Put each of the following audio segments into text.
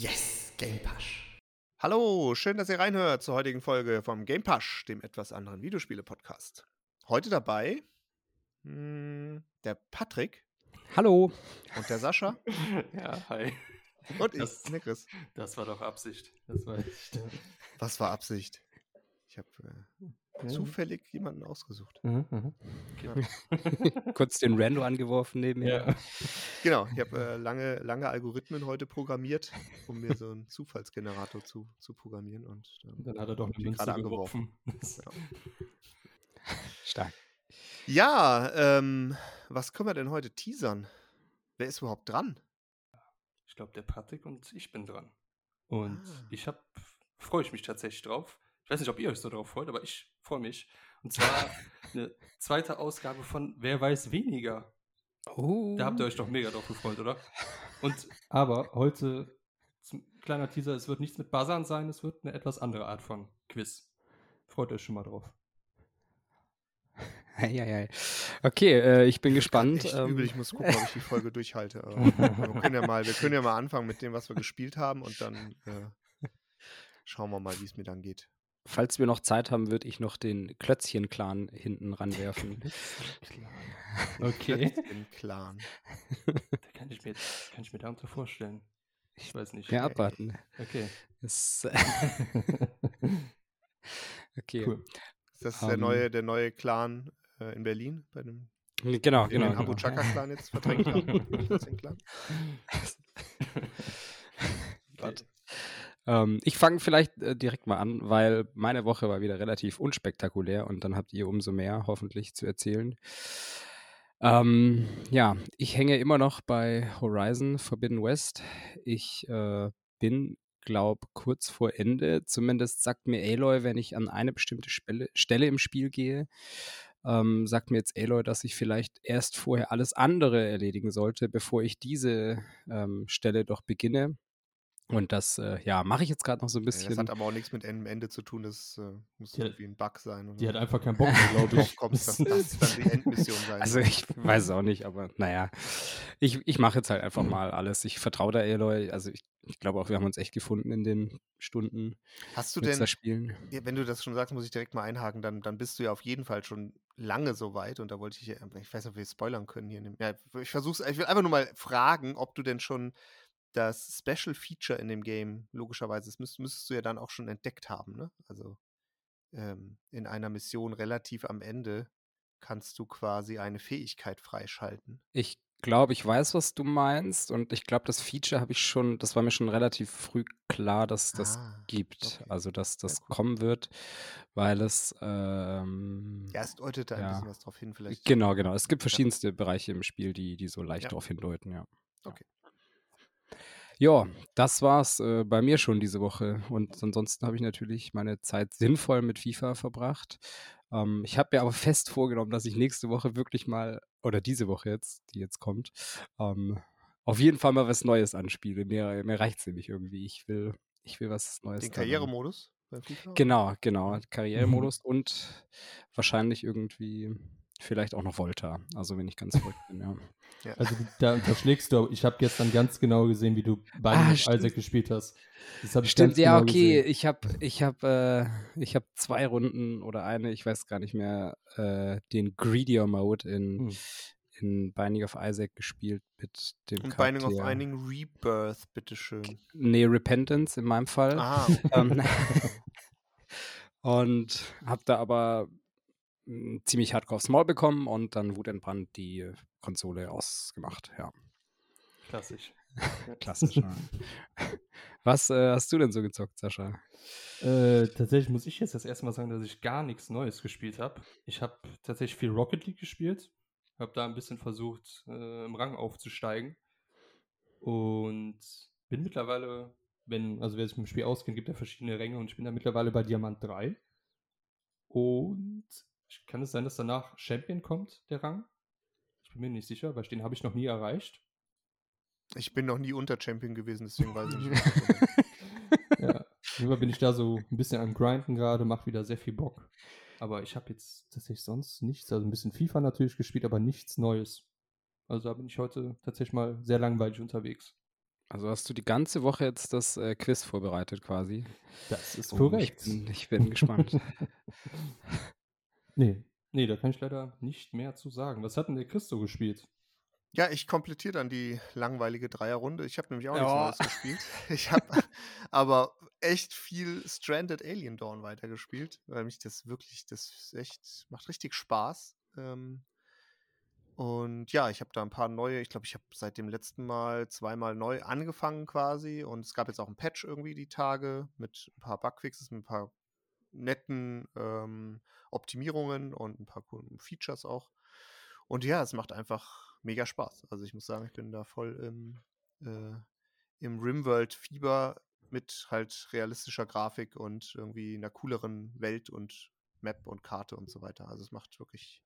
Yes, Game Pasch. Hallo, schön, dass ihr reinhört zur heutigen Folge vom Game Pasch, dem etwas anderen Videospiele-Podcast. Heute dabei hm, der Patrick. Hallo. Und der Sascha. ja, hi. Und ich, das, der Chris. Das war doch Absicht. Das war echt. Was war Absicht? Ich habe äh, mhm. zufällig jemanden ausgesucht. Mhm, mhm. Ja. Kurz den Rando angeworfen nebenher. Ja. Genau, ich habe äh, lange, lange Algorithmen heute programmiert, um mir so einen Zufallsgenerator zu, zu programmieren. Und dann, dann hat er doch eine Münze angeworfen. Ja. Stark. Ja, ähm, was können wir denn heute teasern? Wer ist überhaupt dran? Ich glaube, der Patrick und ich bin dran. Und ah. ich habe, freue ich mich tatsächlich drauf. Ich weiß nicht, ob ihr euch so darauf freut, aber ich freue mich. Und zwar eine zweite Ausgabe von Wer weiß weniger. Oh. Da habt ihr euch doch mega drauf gefreut, oder? Und aber heute, zum, kleiner Teaser, es wird nichts mit Buzzern sein, es wird eine etwas andere Art von Quiz. Freut euch schon mal drauf. Eieiei. Okay, äh, ich bin gespannt. Ich, ähm, übel. ich muss gucken, ob ich die Folge durchhalte. wir, können ja mal, wir können ja mal anfangen mit dem, was wir gespielt haben und dann äh, schauen wir mal, wie es mir dann geht. Falls wir noch Zeit haben, würde ich noch den Klötzchen-Clan hinten ranwerfen. okay. Klötzchen-Clan. da kann ich, mir, kann ich mir darunter vorstellen. Ich weiß nicht. Ja, abwarten. Okay. Das, okay. Cool. Ist das um, der, ähm. neue, der neue Clan äh, in Berlin? Bei dem, genau, genau. Den Abu Chaka Clan jetzt verdrängt haben? Clan? okay. ähm, ich fange vielleicht äh, direkt mal an, weil meine Woche war wieder relativ unspektakulär und dann habt ihr umso mehr hoffentlich zu erzählen. Ähm, ja, ich hänge immer noch bei Horizon Forbidden West. Ich äh, bin glaube, kurz vor Ende. Zumindest sagt mir Aloy, wenn ich an eine bestimmte Spelle, Stelle im Spiel gehe, ähm, sagt mir jetzt Aloy, dass ich vielleicht erst vorher alles andere erledigen sollte, bevor ich diese ähm, Stelle doch beginne. Und das, äh, ja, mache ich jetzt gerade noch so ein bisschen. das hat aber auch nichts mit einem Ende zu tun, das äh, muss die irgendwie ein Bug sein. Oder? Die hat einfach keinen Bock mehr, glaube ich. kommst, dass das dann die Endmission sein Also ich weiß es auch nicht, aber naja, ich, ich mache jetzt halt einfach mal alles. Ich vertraue da Aloy, also ich, ich glaube auch, wir haben uns echt gefunden in den Stunden. Hast du denn, Spielen. wenn du das schon sagst, muss ich direkt mal einhaken, dann, dann bist du ja auf jeden Fall schon lange so weit und da wollte ich, ich weiß nicht, ob wir spoilern können hier. Ja, ich versuch's, ich will einfach nur mal fragen, ob du denn schon das Special Feature in dem Game, logischerweise, das müsst, müsstest du ja dann auch schon entdeckt haben, ne? Also ähm, in einer Mission relativ am Ende kannst du quasi eine Fähigkeit freischalten. Ich glaube, ich weiß, was du meinst und ich glaube, das Feature habe ich schon, das war mir schon relativ früh klar, dass das ah, gibt, okay. also dass das cool. kommen wird, weil es ähm, ja, es deutet da ja. ein bisschen was drauf hin, vielleicht. Genau, genau. Es gibt verschiedenste ja. Bereiche im Spiel, die, die so leicht ja. darauf hindeuten, ja. Okay. Ja, das war's äh, bei mir schon diese Woche. Und ansonsten habe ich natürlich meine Zeit sinnvoll mit FIFA verbracht. Ähm, ich habe mir aber fest vorgenommen, dass ich nächste Woche wirklich mal, oder diese Woche jetzt, die jetzt kommt, ähm, auf jeden Fall mal was Neues anspiele. Mir, mir reicht es nämlich irgendwie. Ich will, ich will was Neues. Den Karrieremodus? Genau, genau. Karrieremodus und wahrscheinlich irgendwie vielleicht auch noch Volta. Also wenn ich ganz verrückt bin, ja. Ja. Also da unterschlägst du, ich habe gestern ganz genau gesehen, wie du bei ah, Isaac gespielt hast. Das stimmt, ja, genau okay. Gesehen. Ich habe ich hab, äh, hab zwei Runden oder eine, ich weiß gar nicht mehr, äh, den Greedier Mode in, hm. in Binding of Isaac gespielt mit dem In Binding of Isaac Rebirth, bitteschön. Nee, Repentance in meinem Fall. Ah. Ähm, und habe da aber ziemlich hardcore aufs Maul bekommen und dann wutentbrannt die Konsole ausgemacht, ja. Klassisch. Klassisch, ja. Was äh, hast du denn so gezockt, Sascha? Äh, tatsächlich muss ich jetzt das erste Mal sagen, dass ich gar nichts Neues gespielt habe. Ich habe tatsächlich viel Rocket League gespielt, habe da ein bisschen versucht, äh, im Rang aufzusteigen und bin mittlerweile, wenn, also wer sich mit dem Spiel auskennt, gibt ja verschiedene Ränge und ich bin da mittlerweile bei Diamant 3. Und kann es sein, dass danach Champion kommt, der Rang? Ich bin mir nicht sicher, weil den habe ich noch nie erreicht. Ich bin noch nie unter Champion gewesen, deswegen weiß ich nicht. ja, über bin ich da so ein bisschen am Grinden gerade, macht wieder sehr viel Bock. Aber ich habe jetzt tatsächlich sonst nichts, also ein bisschen FIFA natürlich gespielt, aber nichts Neues. Also da bin ich heute tatsächlich mal sehr langweilig unterwegs. Also hast du die ganze Woche jetzt das äh, Quiz vorbereitet quasi? Das ist korrekt. Ich bin, ich bin gespannt. nee, nee, da kann ich leider nicht mehr zu sagen. Was hat denn der Christo gespielt? Ja, ich komplettiere dann die langweilige Dreierrunde. Ich habe nämlich auch nichts Neues gespielt. Ich habe aber echt viel Stranded Alien Dawn weitergespielt, weil mich das wirklich, das echt, macht richtig Spaß. Ähm, und ja, ich habe da ein paar neue, ich glaube, ich habe seit dem letzten Mal zweimal neu angefangen quasi und es gab jetzt auch ein Patch irgendwie die Tage mit ein paar Bugfixes, mit ein paar netten ähm, Optimierungen und ein paar coolen Features auch. Und ja, es macht einfach mega Spaß. Also ich muss sagen, ich bin da voll im, äh, im Rimworld-Fieber mit halt realistischer Grafik und irgendwie einer cooleren Welt und Map und Karte und so weiter. Also es macht wirklich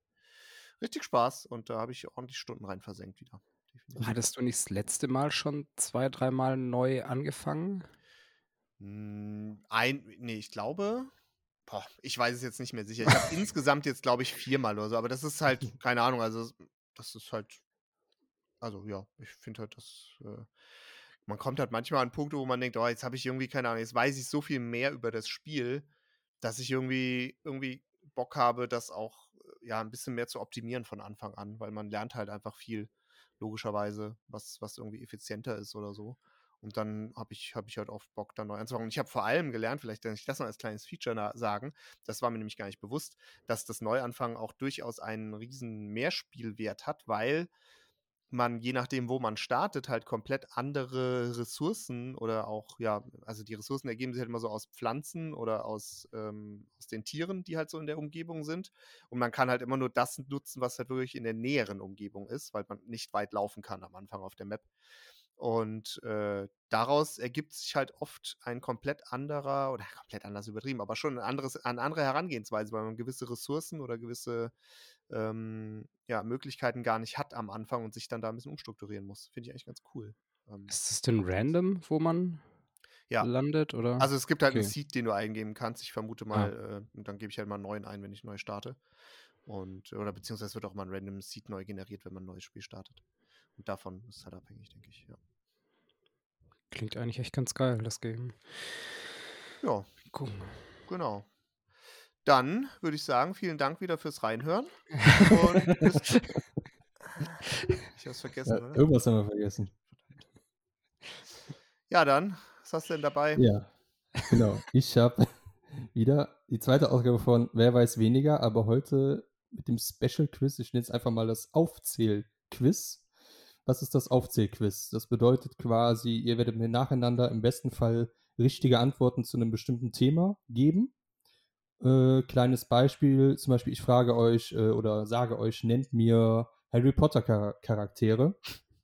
richtig Spaß und da habe ich ordentlich Stunden rein versenkt wieder. Definitiv. Hattest du nicht das letzte Mal schon zwei, dreimal neu angefangen? Hm, ein, nee, ich glaube, boah, ich weiß es jetzt nicht mehr sicher. Ich habe insgesamt jetzt, glaube ich, viermal oder so, aber das ist halt, keine Ahnung, also das ist halt, also ja, ich finde halt, dass äh, man kommt halt manchmal an Punkte, wo man denkt, oh, jetzt habe ich irgendwie, keine Ahnung, jetzt weiß ich so viel mehr über das Spiel, dass ich irgendwie, irgendwie Bock habe, das auch ja, ein bisschen mehr zu optimieren von Anfang an, weil man lernt halt einfach viel, logischerweise, was, was irgendwie effizienter ist oder so. Und dann habe ich, hab ich halt oft Bock, da neu anzufangen. Und ich habe vor allem gelernt, vielleicht kann ich das noch als kleines Feature sagen, das war mir nämlich gar nicht bewusst, dass das Neuanfangen auch durchaus einen riesen Mehrspielwert hat, weil man, je nachdem, wo man startet, halt komplett andere Ressourcen oder auch, ja, also die Ressourcen ergeben sich halt immer so aus Pflanzen oder aus, ähm, aus den Tieren, die halt so in der Umgebung sind. Und man kann halt immer nur das nutzen, was halt wirklich in der näheren Umgebung ist, weil man nicht weit laufen kann am Anfang auf der Map. Und äh, daraus ergibt sich halt oft ein komplett anderer, oder komplett anders übertrieben, aber schon ein anderes, eine andere Herangehensweise, weil man gewisse Ressourcen oder gewisse ähm, ja, Möglichkeiten gar nicht hat am Anfang und sich dann da ein bisschen umstrukturieren muss. Finde ich eigentlich ganz cool. Ähm, ist es denn random, wo man ja. landet? Oder? Also es gibt halt okay. einen Seed, den du eingeben kannst. Ich vermute mal, ah. äh, und dann gebe ich halt mal einen neuen ein, wenn ich neu starte. Und, oder beziehungsweise wird auch mal ein random Seed neu generiert, wenn man ein neues Spiel startet. Und davon ist es halt abhängig, denke ich, ja. Klingt eigentlich echt ganz geil, das Game. Ja. Gucken. Genau. Dann würde ich sagen, vielen Dank wieder fürs Reinhören. Und bis ich hab's vergessen, ja, oder? Irgendwas haben wir vergessen. Ja, dann, was hast du denn dabei? Ja, genau. Ich habe wieder die zweite Ausgabe von Wer weiß weniger, aber heute mit dem Special Quiz. Ich nenne es einfach mal das Aufzähl-Quiz. Was ist das Aufzähl-Quiz? Das bedeutet quasi, ihr werdet mir nacheinander im besten Fall richtige Antworten zu einem bestimmten Thema geben äh, kleines Beispiel, zum Beispiel, ich frage euch äh, oder sage euch, nennt mir Harry Potter Char Charaktere.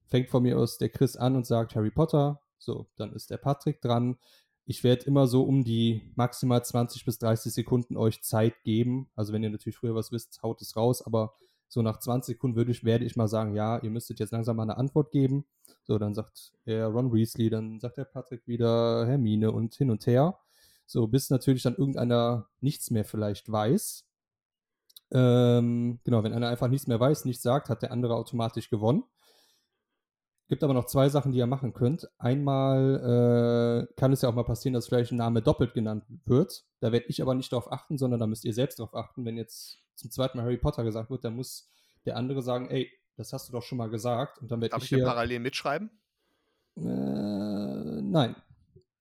Fängt von mir aus der Chris an und sagt Harry Potter. So, dann ist der Patrick dran. Ich werde immer so um die maximal 20 bis 30 Sekunden euch Zeit geben. Also wenn ihr natürlich früher was wisst, haut es raus, aber so nach 20 Sekunden würde ich, werde ich mal sagen, ja, ihr müsstet jetzt langsam mal eine Antwort geben. So, dann sagt er Ron Weasley, dann sagt der Patrick wieder Hermine und hin und her. So, bis natürlich dann irgendeiner nichts mehr vielleicht weiß. Ähm, genau, wenn einer einfach nichts mehr weiß, nichts sagt, hat der andere automatisch gewonnen. Gibt aber noch zwei Sachen, die ihr machen könnt. Einmal äh, kann es ja auch mal passieren, dass vielleicht ein Name doppelt genannt wird. Da werde ich aber nicht darauf achten, sondern da müsst ihr selbst darauf achten. Wenn jetzt zum zweiten Mal Harry Potter gesagt wird, dann muss der andere sagen, ey, das hast du doch schon mal gesagt. Und dann werde Darf ich, ich hier parallel mitschreiben? Äh, nein.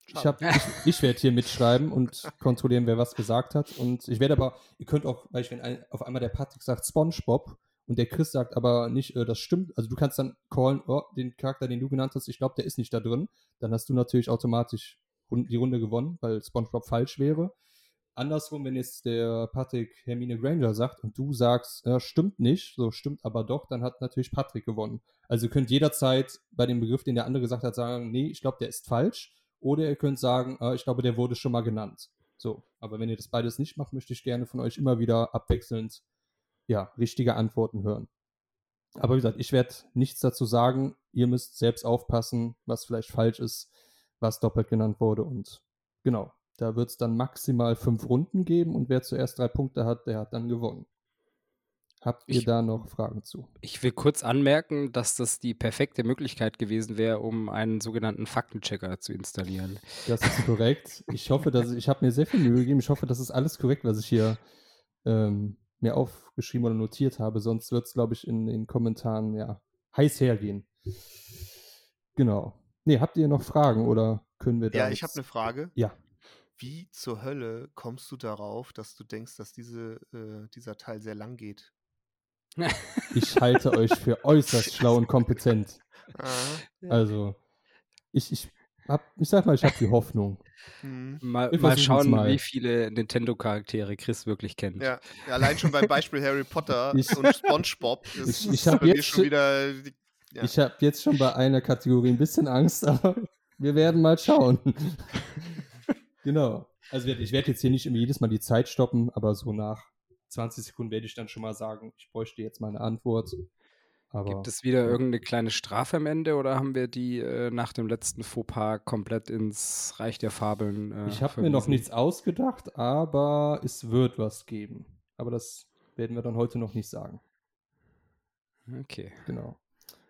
Ich, hab, ich, ich werde hier mitschreiben und kontrollieren, wer was gesagt hat. Und ich werde aber, ihr könnt auch, weil ich, wenn ein, auf einmal der Patrick sagt SpongeBob und der Chris sagt aber nicht, äh, das stimmt, also du kannst dann callen, oh, den Charakter, den du genannt hast, ich glaube, der ist nicht da drin. Dann hast du natürlich automatisch die Runde gewonnen, weil SpongeBob falsch wäre. Andersrum, wenn jetzt der Patrick Hermine Granger sagt und du sagst, ja, stimmt nicht, so stimmt aber doch, dann hat natürlich Patrick gewonnen. Also ihr könnt jederzeit bei dem Begriff, den der andere gesagt hat, sagen, nee, ich glaube, der ist falsch. Oder ihr könnt sagen, äh, ich glaube, der wurde schon mal genannt. So, aber wenn ihr das beides nicht macht, möchte ich gerne von euch immer wieder abwechselnd ja, richtige Antworten hören. Aber wie gesagt, ich werde nichts dazu sagen. Ihr müsst selbst aufpassen, was vielleicht falsch ist, was doppelt genannt wurde. Und genau, da wird es dann maximal fünf Runden geben und wer zuerst drei Punkte hat, der hat dann gewonnen. Habt ihr Ich- da noch Fragen zu? Ich will kurz anmerken, dass das die perfekte Möglichkeit gewesen wäre, um einen sogenannten Faktenchecker zu installieren. Das ist korrekt. Ich hoffe, dass ich habe mir sehr viel Mühe gegeben. Ich hoffe, das ist alles korrekt, was ich hier ähm, mir aufgeschrieben oder notiert habe. Sonst wird es, glaube ich, in den Kommentaren ja heiß hergehen. Genau. Nee, habt ihr noch Fragen oder können wir da? Ja, ich habe eine Frage. Ja. Wie zur Hölle kommst du darauf, dass du denkst, dass diese, äh, dieser Teil sehr lang geht? Ich halte euch für äußerst schlau und kompetent. Also, ich, ich, hab, ich sag mal, ich habe die Hoffnung. Mhm. Mal, mal schauen, mal. wie viele Nintendo-Charaktere Chris wirklich kennt. Ja, ja, allein schon beim Beispiel Harry Potter Ich- und SpongeBob ist Ich- ich ist hab bei mir jetzt schon wieder. Ja. Ich habe jetzt schon bei einer Kategorie ein bisschen Angst, aber wir werden mal schauen. Genau. Also ich werde jetzt hier nicht immer jedes Mal die Zeit stoppen, aber so nach 20 Sekunden werde ich dann schon mal sagen, ich bräuchte jetzt mal eine Antwort. Aber Gibt es wieder irgendeine kleine Strafe am Ende oder haben wir die äh, nach dem letzten Fauxpas komplett ins Reich der Fabeln? Äh, ich habe mir noch nichts ausgedacht, aber es wird was geben. Aber das werden wir dann heute noch nicht sagen. Okay. Genau.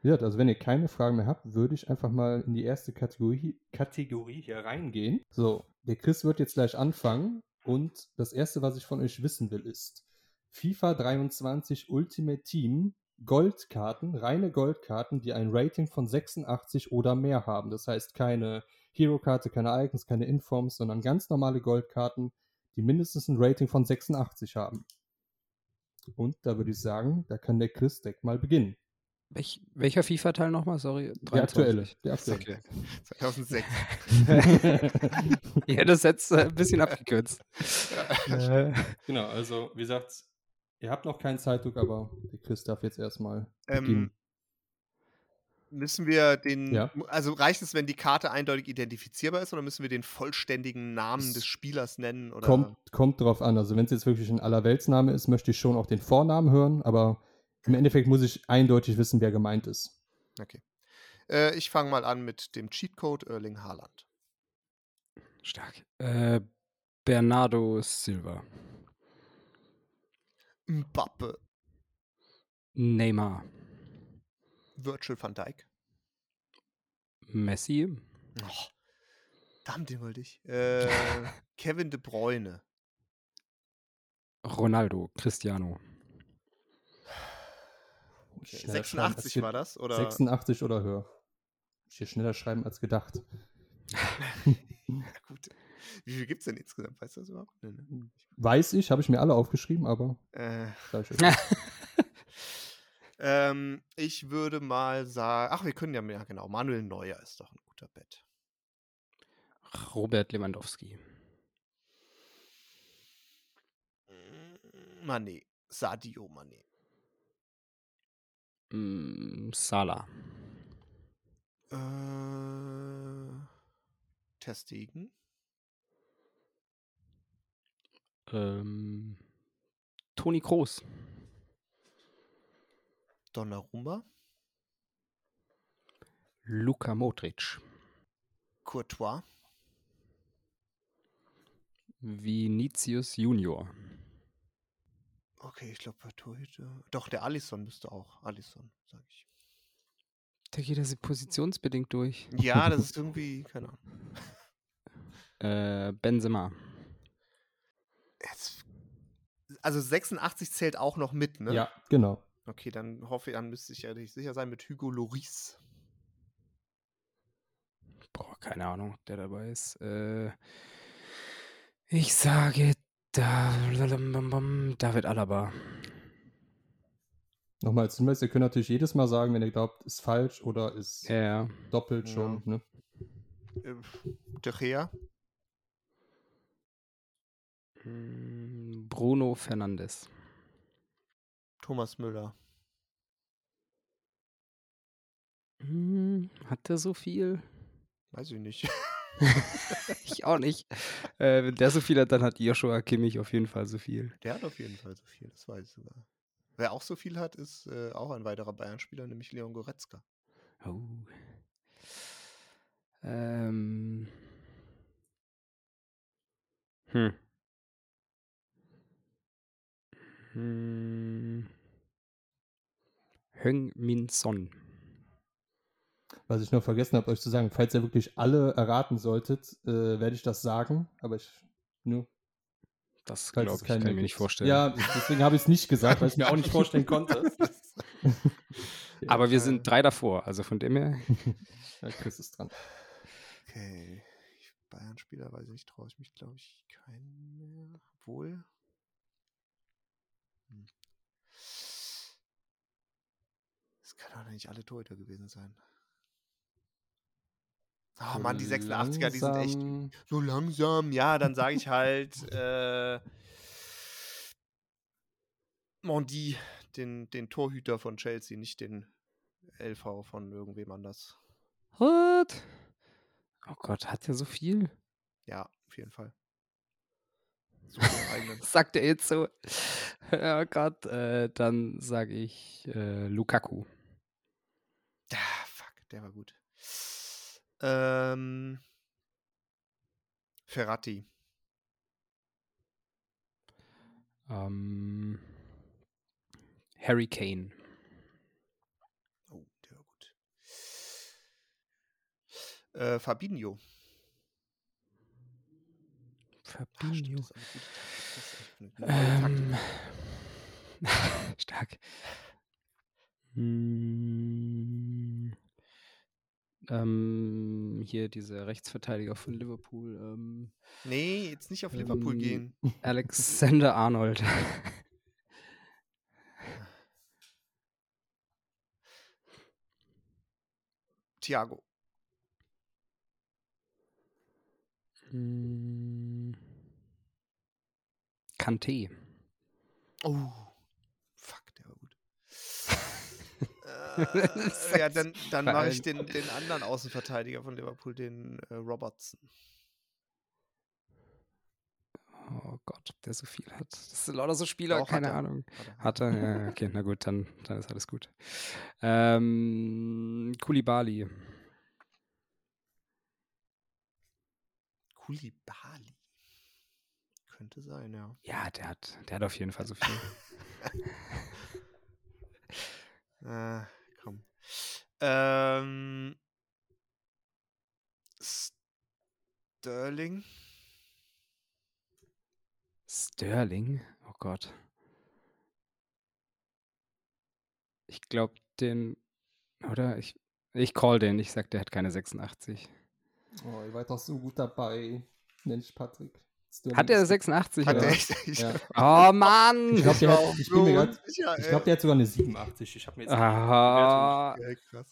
Wie gesagt, also wenn ihr keine Fragen mehr habt, würde ich einfach mal in die erste Kategorie, Kategorie hier reingehen. So, der Chris wird jetzt gleich anfangen und das erste, was ich von euch wissen will, ist FIFA 23 Ultimate Team Goldkarten, reine Goldkarten, die ein Rating von 86 oder mehr haben. Das heißt keine Hero-Karte, keine Icons, keine Informs, sondern ganz normale Goldkarten, die mindestens ein Rating von 86 haben. Und da würde ich sagen, da kann der Chris direkt mal beginnen. Welch, welcher FIFA-Teil nochmal? Sorry. Der aktuelle. 23. Der aktuelle. Okay. 2006. Ja, das jetzt äh, ein bisschen abgekürzt. äh, Genau, also wie gesagt, ihr habt noch keinen Zeitdruck, aber der Chris darf jetzt erstmal Ähm. Müssen wir den, Ja. also reicht es, wenn die Karte eindeutig identifizierbar ist, oder müssen wir den vollständigen Namen des Spielers nennen? Oder? Kommt, kommt drauf an. Also wenn es jetzt wirklich ein Allerweltsname ist, möchte ich schon auch den Vornamen hören, aber im Endeffekt muss ich eindeutig wissen, wer gemeint ist. Okay. Äh, ich fange mal an mit dem Cheatcode Erling Haaland. stark. Äh, Bernardo Silva. Mbappe. Neymar. Virtual van Dijk. Messi. Oh, verdammt, den wollte ich. Äh, Kevin De Bruyne. Ronaldo. Cristiano. Okay. Schneller schreiben, als 86 ge- war das? Oder? 86 oder höher. Ich hier schneller schreiben als gedacht. Ja, gut. Wie viel gibt es denn insgesamt? Weißt du das überhaupt? Nee, ne? Weiß ich, habe ich mir alle aufgeschrieben, aber Äh, ähm, ich würde mal sagen, ach, wir können ja mehr, genau. Manuel Neuer ist doch ein guter Bett. Robert Lewandowski. Mané. Sadio Mané. Mm, Salah. Äh, Ter Stegen. Ähm, Toni Kroos. Donnarumma. Luka Modric. Courtois. Vinicius Junior. Okay, ich glaube, Torhüter. Doch, der Alisson müsste auch. Alisson, sage ich. Da geht er positionsbedingt durch. Ja, das ist irgendwie, keine Ahnung. Äh, Benzema. Jetzt, also 86 zählt auch noch mit, ne? Ja, genau. Okay, dann hoffe ich, dann müsste ich ja nicht sicher sein mit Hugo Loris. Boah, keine Ahnung, ob der dabei ist. Äh, ich sage da, David Alaba. Nochmal als Hinweis, ihr könnt natürlich jedes Mal sagen, wenn ihr glaubt, ist falsch oder ist Ja, ja. doppelt Ja. schon. Ne? Äh, De Gea. Mm, Bruno Fernandes. Thomas Müller. Hm, Hat der so viel? Weiß ich nicht. ich auch nicht. Äh, wenn der so viel hat, dann hat Joshua Kimmich auf jeden Fall so viel. Der hat auf jeden Fall so viel, das weiß ich sogar. Wer auch so viel hat, ist äh, auch ein weiterer Bayern-Spieler, nämlich Leon Goretzka. Oh. Ähm. Hm. Hm. Heung Min Son. Was ich noch vergessen habe, euch zu sagen, falls ihr wirklich alle erraten solltet, äh, werde ich das sagen, aber ich nur. Das glaube ich, kann ich mir nicht vorstellen. Ja, deswegen habe ich es nicht gesagt, weil ich mir auch nicht vorstellen konnte. aber wir sind drei davor, also von dem her. ja, Chris ist dran. Okay. Bayern-Spieler, weiß ich nicht, traue ich mich, glaube ich, keinen mehr. Obwohl. Hm. Das kann doch nicht alle Torhüter gewesen sein. Oh Mann, die 86er, die sind echt so langsam. Ja, dann sage ich halt äh, Mondi, den, den Torhüter von Chelsea, nicht den LV von irgendwem anders. What? Oh Gott, hat er so viel? Ja, auf jeden Fall. Sagt er jetzt so. Oh Gott, äh, dann sage ich äh, Lukaku. Ah, fuck, der war gut. Ähm, Ferrati. Ähm, Harry Kane. Oh, der war gut. Äh, Fabinho. Fabinho. Ah, ähm, stark. Hm ähm, hier dieser Rechtsverteidiger von Liverpool. Ähm, nee, jetzt nicht auf Liverpool ähm, gehen. Alexander Arnold. Thiago. Hm. Kante. Oh. Äh, ja, dann, dann mache ich den, den anderen Außenverteidiger von Liverpool, den äh, Robertson. Oh Gott, ob der so viel hat. Das sind lauter so Spieler, Doch, keine hat Ahnung. Hat er? Ja, okay, na gut, dann, dann ist alles gut. Ähm, Kulibali. Kulibali. Könnte sein, ja. Ja, der hat, der hat auf jeden Fall so viel. äh. Ähm, Sterling. Sterling? Oh Gott. Ich glaube, den. Oder? Ich, ich call den. Ich sag, der hat keine 86. Oh, ihr seid doch so gut dabei. Nenn ich Patrick. Hat er 86? Hat er echt? Ja. Oh Mann! Ich glaube, der, hat, ich ich glaub, der hat sogar eine 87. Ich habe mir jetzt Aha.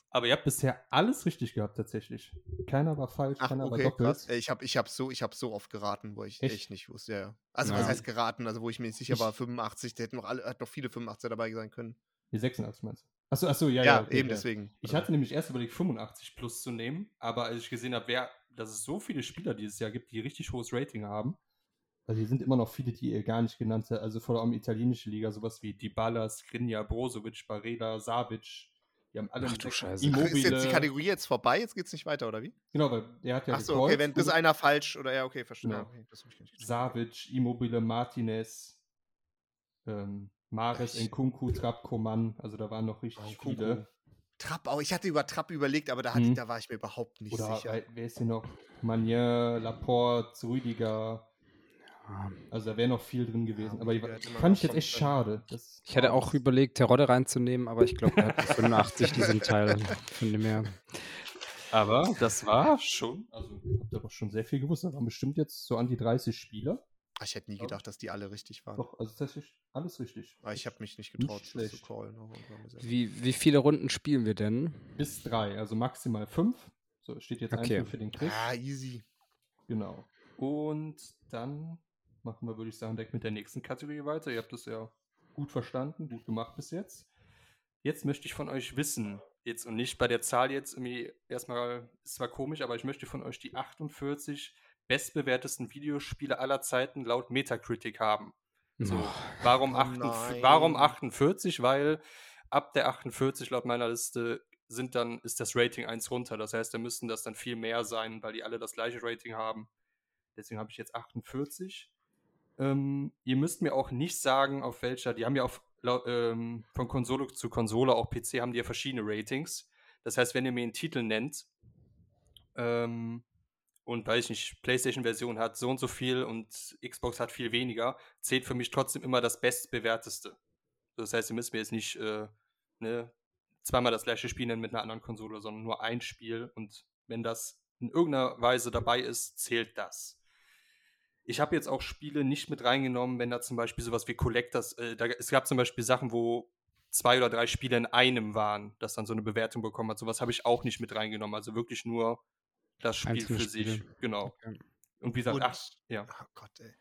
Aber ihr habt bisher alles richtig gehabt, tatsächlich. Keiner war falsch, Ach, keiner okay, war doppelt. Krass. Ich habe ich hab so, hab so oft geraten, wo ich echt, echt nicht wusste. Ja. Also, ja. was heißt geraten? Also, wo ich mir nicht sicher ich, war, 85, der hätten noch, alle, hat noch viele 85 dabei sein können. Die 86 meinst du? Achso, achso, ja, ja. Ja, okay, eben ja. deswegen. Ich hatte nämlich erst überlegt, 85 plus zu nehmen, aber als ich gesehen habe, wer, dass es so viele Spieler dieses Jahr gibt, die richtig hohes Rating haben, also hier sind immer noch viele, die ihr gar nicht genannt habt, also vor allem italienische Liga, sowas wie Dybala, Skriniar, Brozovic, Barella, Savic. Die haben alle Ach du Scheiße. Immobile. Ist jetzt die Kategorie jetzt vorbei? Jetzt geht's nicht weiter, oder wie? Genau, weil er hat ja Ach so, okay, wenn bis einer falsch oder ja, okay, verstehe. Genau. Okay, Savic, Immobile, Martinez, ähm, Mares, Nkunku, Trapp, Koman, also da waren noch richtig oh, viele. Trapp auch. Ich hatte über Trapp überlegt, aber da, hatte, hm. da war ich mir überhaupt nicht Oder, sicher. Wer ist hier noch? Manier, Laporte, Rüdiger, also da wäre noch viel drin gewesen. Ja, aber fand ich jetzt echt schade. ich hätte auch überlegt, Terodde reinzunehmen, aber ich glaube, er hat 85 diesen Teil. Von dem her. Aber das war schon, also habt ihr aber schon sehr viel gewusst. Da waren bestimmt jetzt so an die 30 Spieler. Ich hätte nie gedacht, dass die alle richtig waren. Doch, also tatsächlich alles richtig. Aber ich habe mich nicht getraut, nicht das zu callen. Wie, wie viele Runden spielen wir denn? Bis drei, also maximal fünf. So, steht jetzt okay. ein für den Chris. Ah, easy. Genau. Und dann machen wir, würde ich sagen, direkt mit der nächsten Kategorie weiter. Ihr habt das ja gut verstanden, gut gemacht bis jetzt. Jetzt möchte ich von euch wissen, jetzt und nicht bei der Zahl jetzt irgendwie erstmal, ist zwar komisch, aber ich möchte von euch die 48 bestbewertesten Videospiele aller Zeiten laut Metacritic haben. So, warum, oh 48, warum 48? Weil ab der 48 laut meiner Liste sind dann, ist das Rating 1 runter. Das heißt, da müssten das dann viel mehr sein, weil die alle das gleiche Rating haben. Deswegen habe ich jetzt 48. Ähm, ihr müsst mir auch nicht sagen, auf welcher, die haben ja auf ähm, von Konsole zu Konsole, auch PC, haben die ja verschiedene Ratings. Das heißt, wenn ihr mir einen Titel nennt ähm, und weiß ich nicht, PlayStation-Version hat so und so viel und Xbox hat viel weniger, zählt für mich trotzdem immer das bestbewerteste. Das heißt, ihr müsst mir jetzt nicht äh, ne, zweimal das gleiche Spiel nennen mit einer anderen Konsole, sondern nur ein Spiel und wenn das in irgendeiner Weise dabei ist, zählt das. Ich habe jetzt auch Spiele nicht mit reingenommen, wenn da zum Beispiel sowas wie Collectors, äh, da, es gab zum Beispiel Sachen, wo zwei oder drei Spiele in einem waren, das dann so eine Bewertung bekommen hat. Sowas habe ich auch nicht mit reingenommen. Also wirklich nur das Spiel Einzelne für Spiele. sich. Genau. Okay. Und wie gesagt, ach, ja. Oh Gott, ey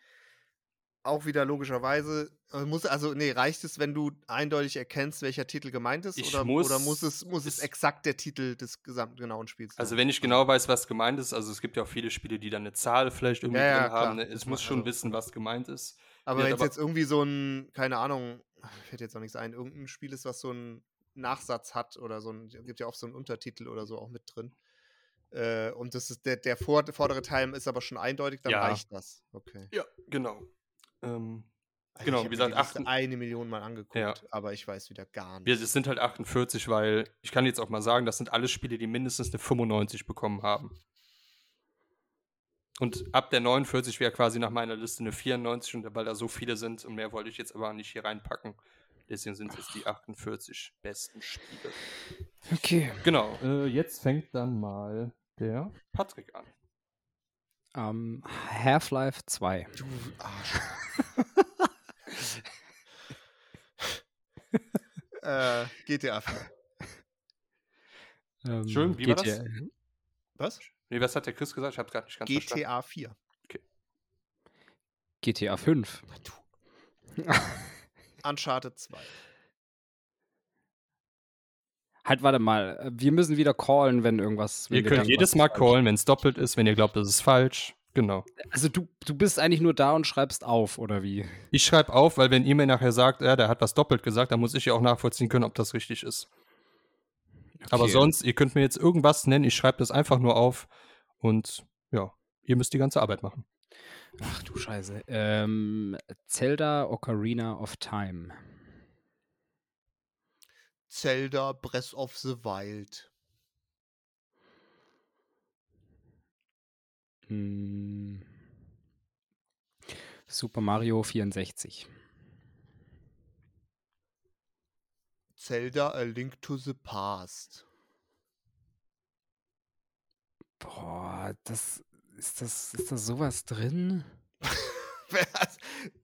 auch wieder logischerweise, äh, muss, also nee, reicht es, wenn du eindeutig erkennst, welcher Titel gemeint ist? oder, muss, oder muss es, muss es exakt der Titel des gesamten genauen Spiels sein? Also wenn ich genau weiß, was gemeint ist, also es gibt ja auch viele Spiele, die dann eine Zahl vielleicht irgendwie ja, drin ja, haben. Ne? Es muss schon also, wissen, was gemeint ist. Aber wenn es jetzt irgendwie so ein, keine Ahnung, fällt jetzt auch nichts ein, irgendein Spiel ist, was so einen Nachsatz hat oder so ein, gibt ja auch so einen Untertitel oder so auch mit drin. Äh, und das ist der, der vordere Teil ist aber schon eindeutig, dann ja. reicht das. Okay. Ja, genau. Ähm, also genau, wie gesagt, acht, eine Million Mal angeguckt, ja. aber ich weiß wieder gar nicht. Es sind halt 48, weil ich kann jetzt auch mal sagen, das sind alle Spiele, die mindestens eine 95 bekommen haben. Und ab der 49 wäre quasi nach meiner Liste eine 94, und weil da so viele sind und mehr wollte ich jetzt aber nicht hier reinpacken. Deswegen sind es jetzt die 48 besten Spiele. Okay. Genau. Äh, jetzt fängt dann mal der Patrick an. Um, ähm, Half-Life 2. Du Arsch. äh, GTA 4. Ähm, Schön, wie GTA. war das? Was? Nee, was hat der Chris gesagt? Ich habe gerade nicht ganz GTA verstanden. 4. Okay. GTA 5. Uncharted 2. Halt, warte mal. Wir müssen wieder callen, wenn irgendwas. Wenn ihr könnt jedes Mal callen, wenn es doppelt ist, wenn ihr glaubt, das ist falsch. Genau. Also du, du bist eigentlich nur da und schreibst auf, oder wie? Ich schreibe auf, weil wenn ihr mir nachher sagt, ja, der hat was doppelt gesagt, dann muss ich ja auch nachvollziehen können, ob das richtig ist. Okay. Aber sonst, ihr könnt mir jetzt irgendwas nennen, ich schreibe das einfach nur auf und ja, ihr müsst die ganze Arbeit machen. Ach du Scheiße. Ähm, Zelda Ocarina of Time. Zelda Breath of the Wild. Hm. Super Mario 64. Zelda A Link to the Past. Boah, das ist das ist da sowas drin?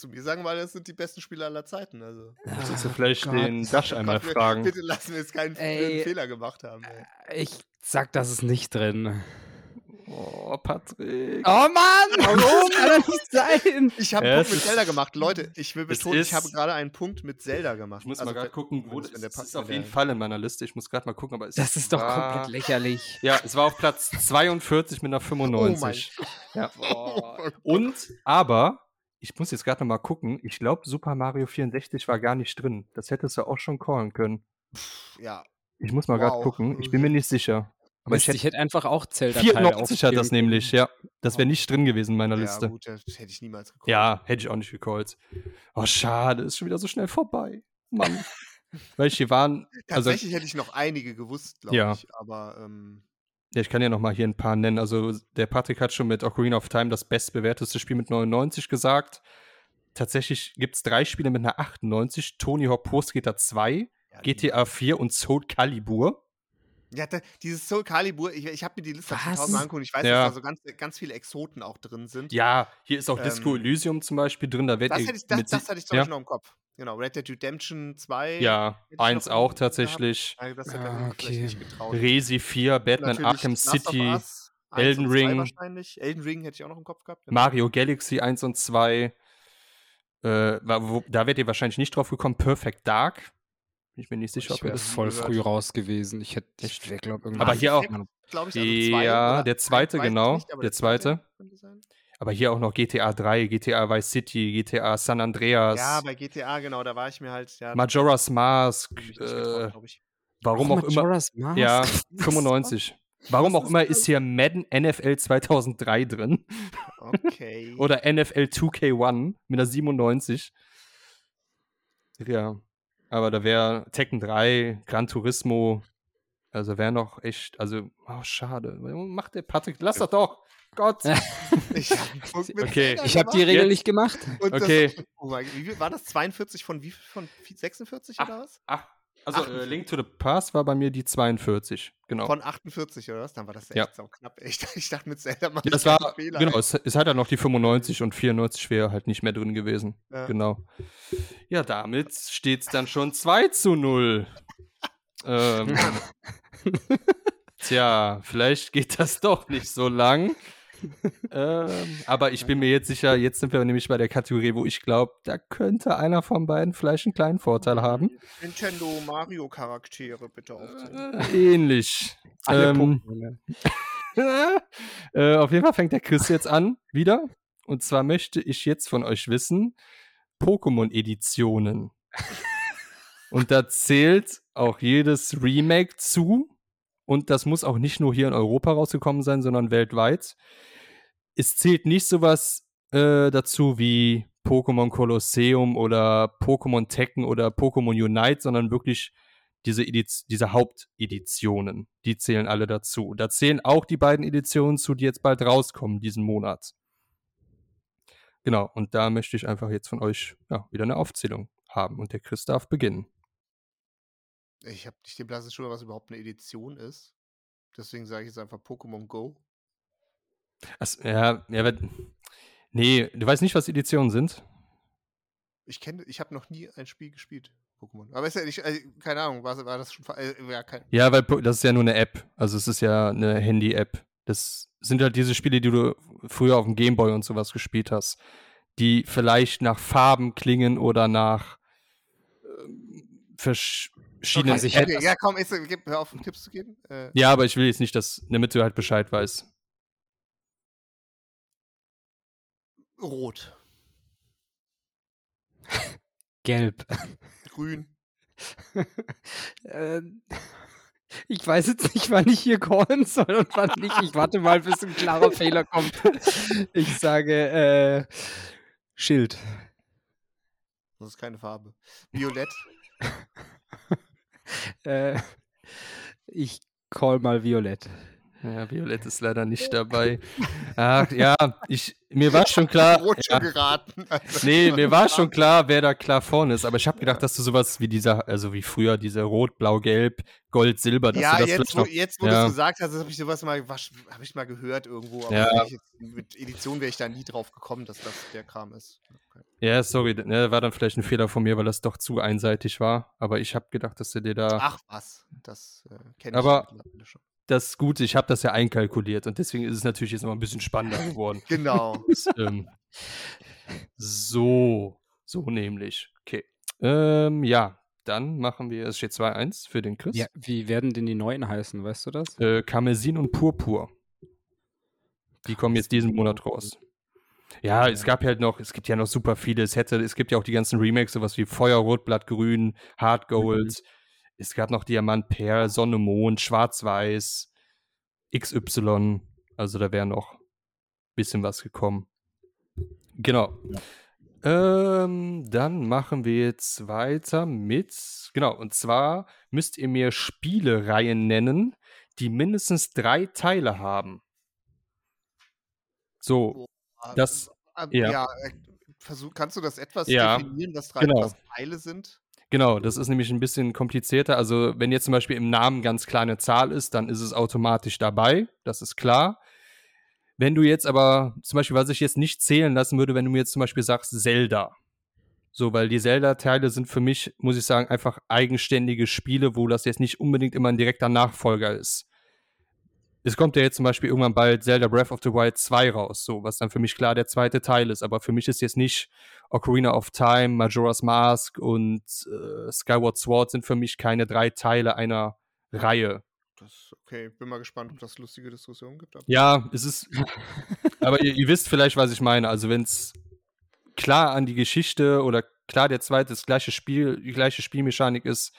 zu mir sagen, weil das sind die besten Spieler aller Zeiten. Also. Sollst du vielleicht Gott. den Dash einmal Gott, fragen? Bitte lassen wir jetzt keinen ey, Fehler gemacht haben. Ey. Ich sag, das ist nicht drin. Oh, Patrick. Oh Mann! Warum? kann doch nicht sein. Ich habe einen Punkt mit Zelda gemacht. Leute, ich will betonen, ich habe gerade einen Punkt mit Zelda gemacht. Ich muss also, mal gerade gucken, wo das, das ist. auf jeden Fall in meiner Liste. Ich muss gerade mal gucken, aber es Das ist doch komplett lächerlich. Ja, es war auf Platz 42 mit einer 95. Oh mein ja. Oh. Und, aber, ich muss jetzt gerade noch mal gucken. Ich glaube, Super Mario 64 war gar nicht drin. Das hättest du auch schon callen können. Ja. Ich muss mal wow. gerade gucken. Ich bin mir nicht sicher. Aber Mist, ich, hätte, ich hätte einfach auch Zelda 94 hat das nämlich, ja. Das wäre nicht drin gewesen in meiner ja, Liste. gut, das hätte ich niemals gecallt. Ja, hätte ich auch nicht gecallt. Oh, schade, ist schon wieder so schnell vorbei. Mann. Welche waren. Also Tatsächlich also, hätte ich noch einige gewusst, glaube ja. ich. Aber. Ähm, ja, ich kann ja noch mal hier ein paar nennen. Also, der Patrick hat schon mit Ocarina of Time das bestbewerteste Spiel mit 99 gesagt. Tatsächlich gibt es drei Spiele mit einer 98. Tony Hawk Pro Skater 2, ja, GTA 4 und Soul Calibur. Ja, da, dieses Soul Calibur, ich, ich habe mir die Liste tausendmal angeguckt. Ich weiß, ja. dass da so ganz, ganz viele Exoten auch drin sind. Ja, hier ist auch ähm, Disco Elysium zum Beispiel drin. Da wird das, hätte ich, das, das hatte ich zum ja. Beispiel noch im Kopf. Genau, Red Dead Redemption 2. Ja, 1 auch tatsächlich. Ja, das hätte ah, okay. nicht getraut. Resi 4, Batman Natürlich Arkham City, Elden Ring. Wahrscheinlich. Elden Ring hätte ich auch noch im Kopf gehabt. Genau. Mario Galaxy 1 und 2. Äh, wo, da werdet ihr wahrscheinlich nicht drauf gekommen. Perfect Dark. Bin ich mir nicht sicher, ich ob er das voll früh gehört. raus gewesen. Ich hätte, ich glaube, Aber hier auch. Ich, also zwei, ja, der zweite, genau. Nicht, der zweite. Aber hier auch noch GTA 3, GTA Vice City, GTA San Andreas. Ja, bei GTA, genau, da war ich mir halt. Ja, Majora's Mask. Äh, warum auch Majora's immer. Mask? Ja, 95. Warum auch immer ist hier Madden NFL 2003 drin. Okay. Oder NFL 2K1 mit einer 97. Ja. Aber da wäre Tekken 3, Gran Turismo, also wäre noch echt, also, oh, schade. Macht der Patrick, lass das doch. Gott. ich hab okay. Ich habe die Regel nicht gemacht. Und okay. Das, oh mein, wie viel, war das 42 von wie viel? Von 46 ach, oder was? Ach, also äh, Link to the Past war bei mir die 42, genau. Von 48 oder was? Dann war das echt ja. so knapp. Ich, ich dachte mit Zelda mal. Ja, das war, Fehler, genau, es, es, hat ja noch die 95 und 94 wäre halt nicht mehr drin gewesen. Ja. Genau. Ja, damit steht es dann schon 2 zu 0. ähm, tja, vielleicht geht das doch nicht so lang ähm, aber ich bin mir jetzt sicher, jetzt sind wir nämlich bei der Kategorie, wo ich glaube, da könnte einer von beiden vielleicht einen kleinen Vorteil haben. Nintendo Mario Charaktere bitte aufzählen. Äh, ähnlich. ähm, äh, auf jeden Fall fängt der Chris jetzt an, wieder. Und zwar möchte ich jetzt von euch wissen, Pokémon-Editionen. Und da zählt auch jedes Remake zu. Und das muss auch nicht nur hier in Europa rausgekommen sein, sondern weltweit es zählt nicht sowas äh, dazu wie Pokémon Colosseum oder Pokémon Tekken oder Pokémon Unite, sondern wirklich diese, diese Haupteditionen. Die zählen alle dazu. Da zählen auch die beiden Editionen zu, die jetzt bald rauskommen diesen Monat. Genau, und da möchte ich einfach jetzt von euch ja, wieder eine Aufzählung haben. Und der Chris darf beginnen. Ich habe nicht die blasse Schule, was überhaupt eine Edition ist. Deswegen sage ich jetzt einfach Pokémon Go. Also, ja, ja, nee, du weißt nicht, was Editionen sind? Ich kenne, ich habe noch nie ein Spiel gespielt, Pokémon. Aber ist ja nicht, also, keine Ahnung, war, war das schon, äh, ja, kein ja, weil das ist ja nur eine App. Also es ist ja eine Handy-App. Das sind halt diese Spiele, die du früher auf dem Gameboy und sowas gespielt hast, die vielleicht nach Farben klingen oder nach äh, verschiedenen okay, okay, Ja, komm, ist, hör auf, Tipps zu geben. Äh, ja, aber ich will jetzt nicht, dass, damit du halt Bescheid weißt. Rot. Gelb. Grün. ähm, ich weiß jetzt nicht, wann ich hier callen soll und wann nicht. Ich warte mal, bis ein klarer Fehler kommt. Ich sage äh, Schild. Das ist keine Farbe. Violett. äh, ich call mal Violett. Ja, Violett ist leider nicht dabei. Ach ja, ich, mir war schon klar. Rot ja, geraten. Also, nee, mir war schon klar, wer da klar vorne ist. Aber ich habe gedacht, dass du sowas wie dieser, also wie früher, diese Rot, Blau, Gelb, Gold, Silber, dass ja, du das jetzt, wo, noch, jetzt, wo ja. du es gesagt hast, habe ich sowas mal, habe ich mal gehört irgendwo. Aber ja. mit Edition wäre ich da nie drauf gekommen, dass das der Kram ist. Okay. Ja, sorry, ne, war dann vielleicht ein Fehler von mir, weil das doch zu einseitig war. Aber ich habe gedacht, dass du dir da. Ach was, das äh, kenne ich aber, schon das Gute, ich habe das ja einkalkuliert und deswegen ist es natürlich jetzt noch ein bisschen spannender geworden. genau. ähm, so, so nämlich. Okay. Ähm, ja, dann machen wir, es steht 2-1 für den Chris. Ja, wie werden denn die neuen heißen, weißt du das? Äh, Karmesin und Purpur. Die kommen jetzt diesen Monat raus. Ja, ja, es gab halt noch, es gibt ja noch super viele. Es hätte, es gibt ja auch die ganzen Remakes, sowas wie Feuerrot, Blattgrün, Hard Gold. Mhm. Es gab noch Diamant, Perl, Sonne, Mond, Schwarz-Weiß, XY. Also da wäre noch ein bisschen was gekommen. Genau. Ja. Ähm, dann machen wir jetzt weiter mit, genau, und zwar müsst ihr mir Spielereihen nennen, die mindestens drei Teile haben. So, das, ja. ja äh, versuch, kannst du das etwas ja, definieren, was drei genau. Teile sind? Genau, das ist nämlich ein bisschen komplizierter. Also, wenn jetzt zum Beispiel im Namen ganz klar eine Zahl ist, dann ist es automatisch dabei. Das ist klar. Wenn du jetzt aber, zum Beispiel, was ich jetzt nicht zählen lassen würde, wenn du mir jetzt zum Beispiel sagst, Zelda. So, weil die Zelda-Teile sind für mich, muss ich sagen, einfach eigenständige Spiele, wo das jetzt nicht unbedingt immer ein direkter Nachfolger ist. Es kommt ja jetzt zum Beispiel irgendwann bald Zelda Breath of the Wild 2 raus, so, was dann für mich klar der zweite Teil ist. Aber für mich ist jetzt nicht Ocarina of Time, Majora's Mask und äh, Skyward Sword sind für mich keine drei Teile einer Reihe. Das, okay, bin mal gespannt, ob das lustige Diskussionen gibt. Ja, es ist. aber ihr, ihr, wisst vielleicht, was ich meine. Also, wenn es klar an die Geschichte oder klar der zweite das gleiche Spiel, die gleiche Spielmechanik ist,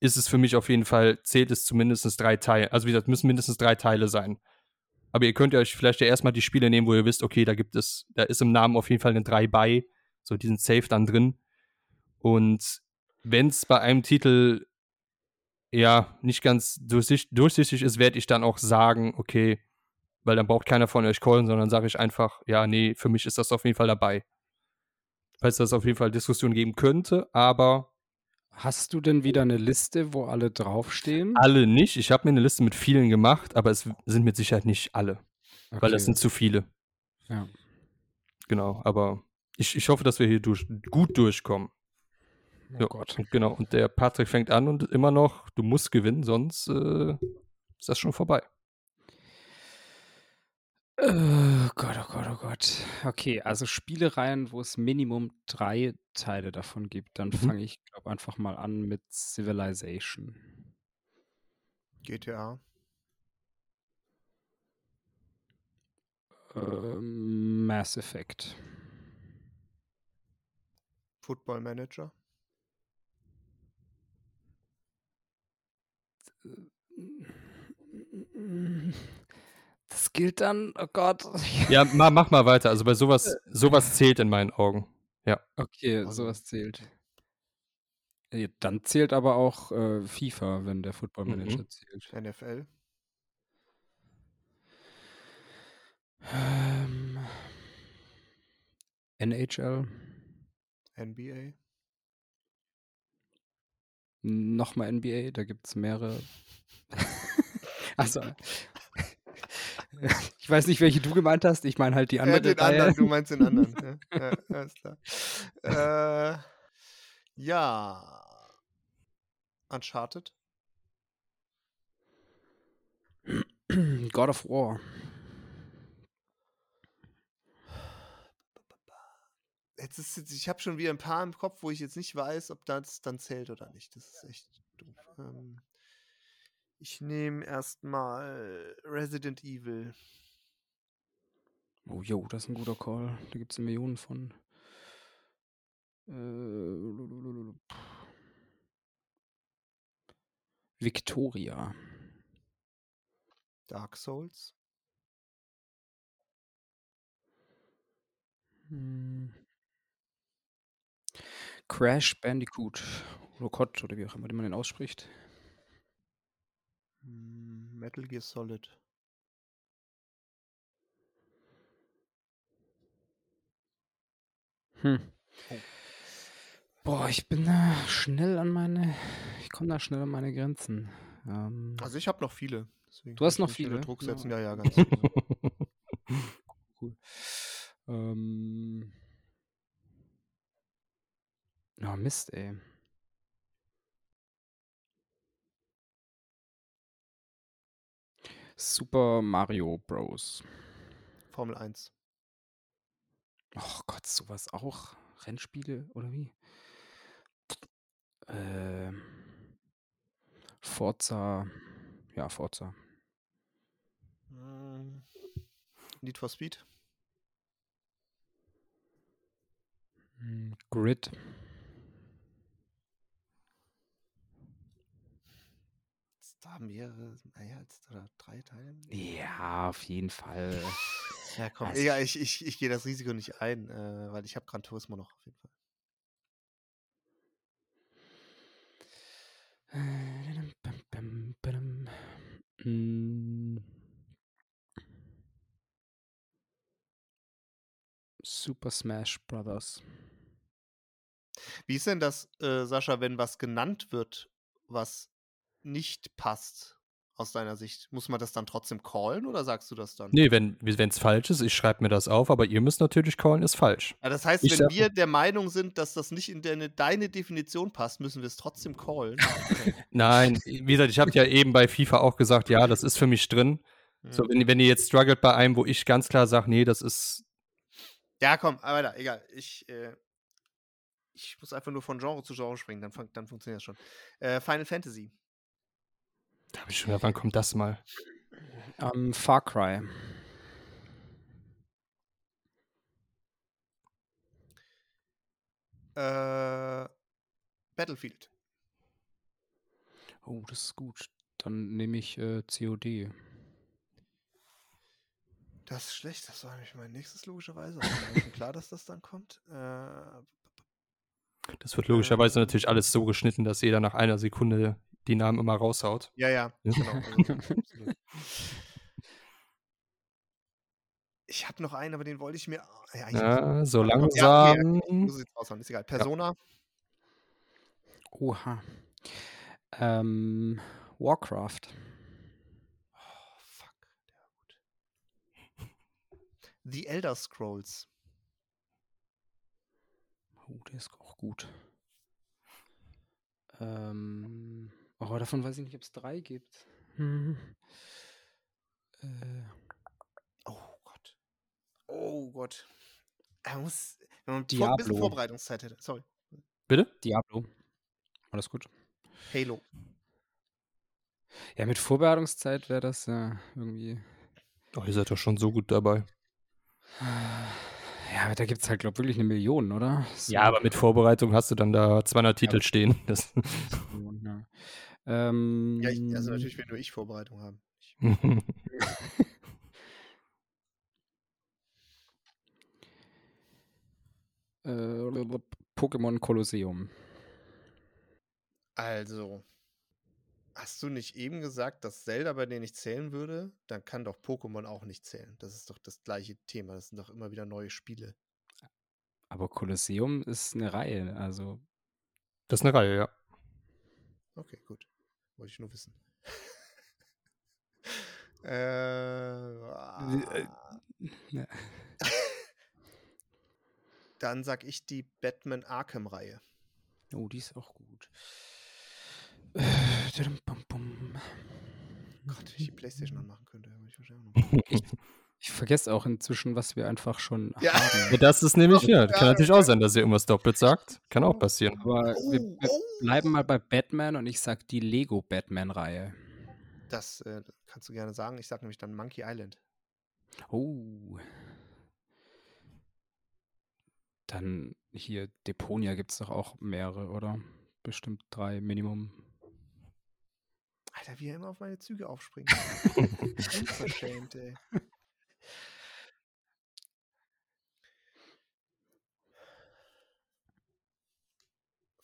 ist es für mich auf jeden Fall, zählt es zu mindestens drei Teile. Also wie gesagt, müssen mindestens drei Teile sein. Aber ihr könnt euch vielleicht ja erstmal die Spiele nehmen, wo ihr wisst, okay, da gibt es, da ist im Namen auf jeden Fall eine 3 bei. So, die sind safe dann drin. Und wenn es bei einem Titel ja nicht ganz durchsichtig ist, werde ich dann auch sagen, okay, weil dann braucht keiner von euch callen, sondern sage ich einfach, ja, nee, für mich ist das auf jeden Fall dabei. Falls das auf jeden Fall Diskussion geben könnte, aber. Hast du denn wieder eine Liste, wo alle draufstehen? Alle nicht. Ich habe mir eine Liste mit vielen gemacht, aber es sind mit Sicherheit nicht alle. Okay. Weil das sind zu viele. Ja. Genau, aber ich, ich hoffe, dass wir hier durch, gut durchkommen. Oh ja, Gott. Und genau, und der Patrick fängt an und immer noch, du musst gewinnen, sonst äh, ist das schon vorbei. Oh Gott, oh Gott, oh Gott. Okay, also Spielereien, wo es Minimum drei Teile davon gibt. Dann mhm. fange ich, glaube einfach mal an mit Civilization. GTA. Ähm, Mass Effect. Football Manager. Das gilt dann, oh Gott. Ja, mach, mach mal weiter. Also bei sowas, sowas zählt in meinen Augen. Ja. Okay, also. sowas zählt. Dann zählt aber auch äh, FIFA, wenn der Football Manager mhm. zählt. NFL. Ähm, NHL. NBA. Nochmal NBA, da gibt es mehrere. also, ich weiß nicht, welche du gemeint hast. Ich meine halt die andere. Ja, den anderen, du meinst den anderen. ja, ja, alles klar. Äh, ja. Uncharted. God of War. Jetzt ist jetzt, ich habe schon wieder ein paar im Kopf, wo ich jetzt nicht weiß, ob das dann zählt oder nicht. Das ist echt doof. Ähm, ich nehme erstmal Resident Evil. Oh, jo, das ist ein guter Call. Da gibt es Millionen von. Äh, Victoria. Dark Souls. Hm. Crash Bandicoot. Oder Cod, oder wie auch immer man den ausspricht. Hm, Metal Gear Solid. Hm. Oh. Boah, ich bin da schnell an meine, ich komme da schnell an meine Grenzen. Ähm, also ich habe noch viele. du hast noch viele? Druck setzen, ja, ja, ganz viele. cool. Ähm, oh, Mist, ey. Super Mario Bros. Formel 1. Oh Gott, sowas auch? Rennspiele oder wie? Ähm, Forza. Ja, Forza. Hm, Need for Speed. Hm, Grid. Da mehrere, naja, oder drei Teile? Ja, auf jeden Fall. ja, komm, also, ja, ich, ich, ich gehe das Risiko nicht ein, äh, weil ich habe Gran Turismo noch auf jeden Fall. Super Smash Brothers. Wie ist denn das, äh, Sascha, wenn was genannt wird, was nicht passt aus deiner Sicht, muss man das dann trotzdem callen oder sagst du das dann? Nee, wenn es falsch ist, ich schreibe mir das auf, aber ihr müsst natürlich callen, ist falsch. Ja, das heißt, ich wenn wir der Meinung sind, dass das nicht in deine, deine Definition passt, müssen wir es trotzdem callen. Nein, wie gesagt, ich habe ja eben bei FIFA auch gesagt, ja, das ist für mich drin. Hm. So, wenn, wenn ihr jetzt struggelt bei einem, wo ich ganz klar sage, nee, das ist. Ja, komm, aber da, egal. Ich, äh, ich muss einfach nur von Genre zu Genre springen, dann, dann funktioniert das schon. Äh, Final Fantasy. Da habe ich schon gedacht, wann kommt das mal? Um, Far Cry. Äh, Battlefield. Oh, das ist gut. Dann nehme ich äh, COD. Das ist schlecht, das war nämlich mein nächstes logischerweise. Klar, dass das dann kommt. Äh, Das wird logischerweise ähm, natürlich alles so geschnitten, dass jeder nach einer Sekunde die Namen immer raushaut. Ja, ja, genau. Also, ich habe noch einen, aber den wollte ich mir. Ja, ja so langsam. Ja, okay, okay. muss jetzt raushauen, ist egal. Persona. Ja. Oha. Ähm, Warcraft. Oh, fuck. Der gut. The Elder Scrolls. Oh, der ist auch gut. Ähm, oh, davon weiß ich nicht, ob es drei gibt. Hm. Äh. Oh Gott. Oh Gott. Er muss, wenn man Diablo. ein bisschen Vorbereitungszeit hätte. Sorry. Bitte? Diablo. Alles gut. Halo. Ja, mit Vorbereitungszeit wäre das ja irgendwie. Oh, ihr seid doch schon so gut dabei. Ja, da gibt es halt, glaube ich, wirklich eine Million, oder? So. Ja, aber mit Vorbereitung hast du dann da 200 Titel ja. stehen. Das ja. Ähm, ja, ich, also natürlich will nur ich Vorbereitung haben. Ich äh, Pokémon Kolosseum. Also, hast du nicht eben gesagt, dass Zelda bei denen nicht zählen würde? Dann kann doch Pokémon auch nicht zählen. Das ist doch das gleiche Thema. Das sind doch immer wieder neue Spiele. Aber Kolosseum ist eine Reihe, also. Das ist eine Reihe, ja. Okay, gut. Wollte ich nur wissen. äh, äh ah. Dann sag ich die Batman Arkham-Reihe. Oh, die ist auch gut. Gott, wenn ich die Playstation anmachen könnte, würde ich wahrscheinlich noch. Ich, vergesse auch inzwischen, was wir einfach schon ja. haben. Das ist nämlich, ja, kann natürlich auch sein, dass ihr irgendwas doppelt sagt. Kann auch passieren. Aber oh, wir, wir oh. bleiben mal bei Batman und ich sag die Lego Batman-Reihe. Das äh, kannst du gerne sagen. Ich sag nämlich dann Monkey Island. Oh. Dann hier Deponia gibt es doch auch mehrere, oder? Bestimmt drei Minimum. Alter, wie er immer auf meine Züge aufspringt. Unverschämt, ey.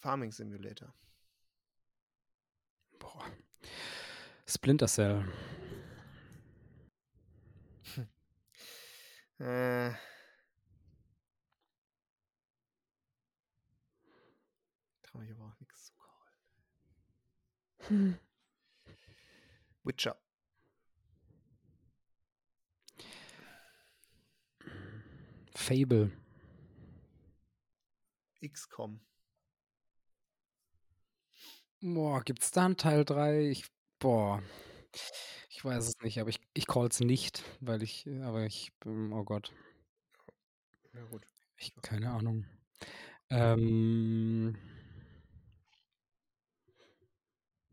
Farming Simulator. Boah. Splinter Cell. Hm. Äh. Traue ich aber auch nichts zu callen. Hm. Witcher. Fable. XCOM. Boah, gibt's da einen Teil 3? Ich, boah. Ich weiß es nicht, aber ich, ich call es nicht, weil ich, aber ich, oh Gott. Ja, gut. Ich, keine Ahnung. Ähm.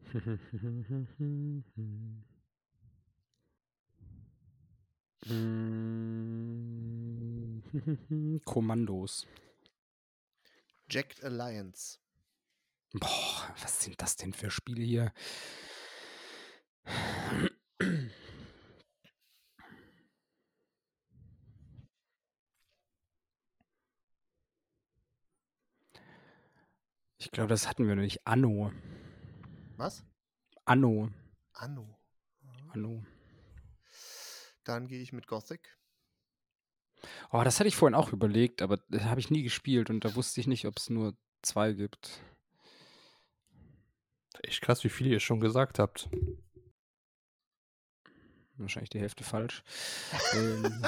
Kommandos. Jacked Alliance. Boah, was sind das denn für Spiele hier? Ich glaube, das hatten wir noch nicht. Anno. Was? Anno. Anno. Anno. Dann gehe ich mit Gothic. Oh, das hatte ich vorhin auch überlegt, aber das habe ich nie gespielt und da wusste ich nicht, ob es nur zwei gibt. Echt krass, wie viele ihr schon gesagt habt. Wahrscheinlich die Hälfte falsch. ähm.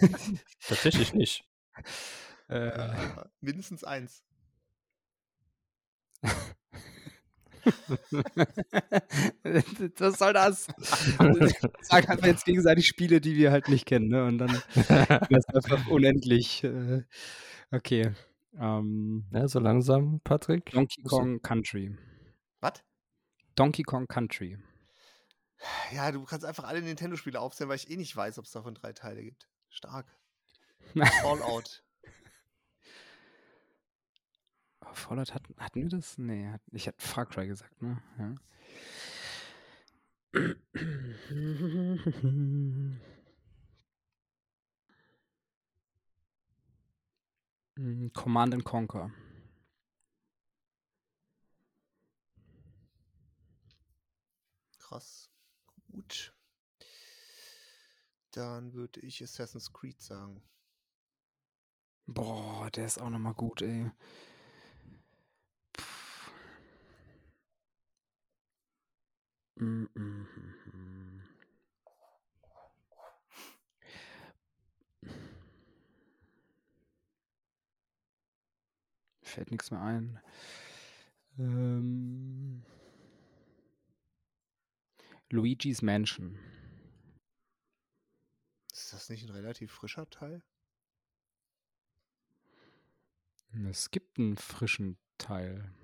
Tatsächlich nicht. Äh, mindestens eins. Was soll das? Sagen halt jetzt gegenseitig Spiele, die wir halt nicht kennen, ne? Und dann ist das einfach unendlich. Äh, okay. Ähm, ja, so langsam, Patrick. Donkey Kong Country. Donkey Kong Country. Ja, du kannst einfach alle Nintendo-Spiele aufzählen, weil ich eh nicht weiß, ob es davon drei Teile gibt. Stark. Fallout. Fallout hatten, hatten wir das? Nee, ich hatte Far Cry gesagt, ne? Ja. Command and Conquer. Krass. Gut. Dann würde ich Assassin's Creed sagen. Boah, der ist auch nochmal gut, ey. Fällt nichts mehr ein. Ähm, Luigi's Mansion. Ist das nicht ein relativ frischer Teil? Es gibt einen frischen Teil.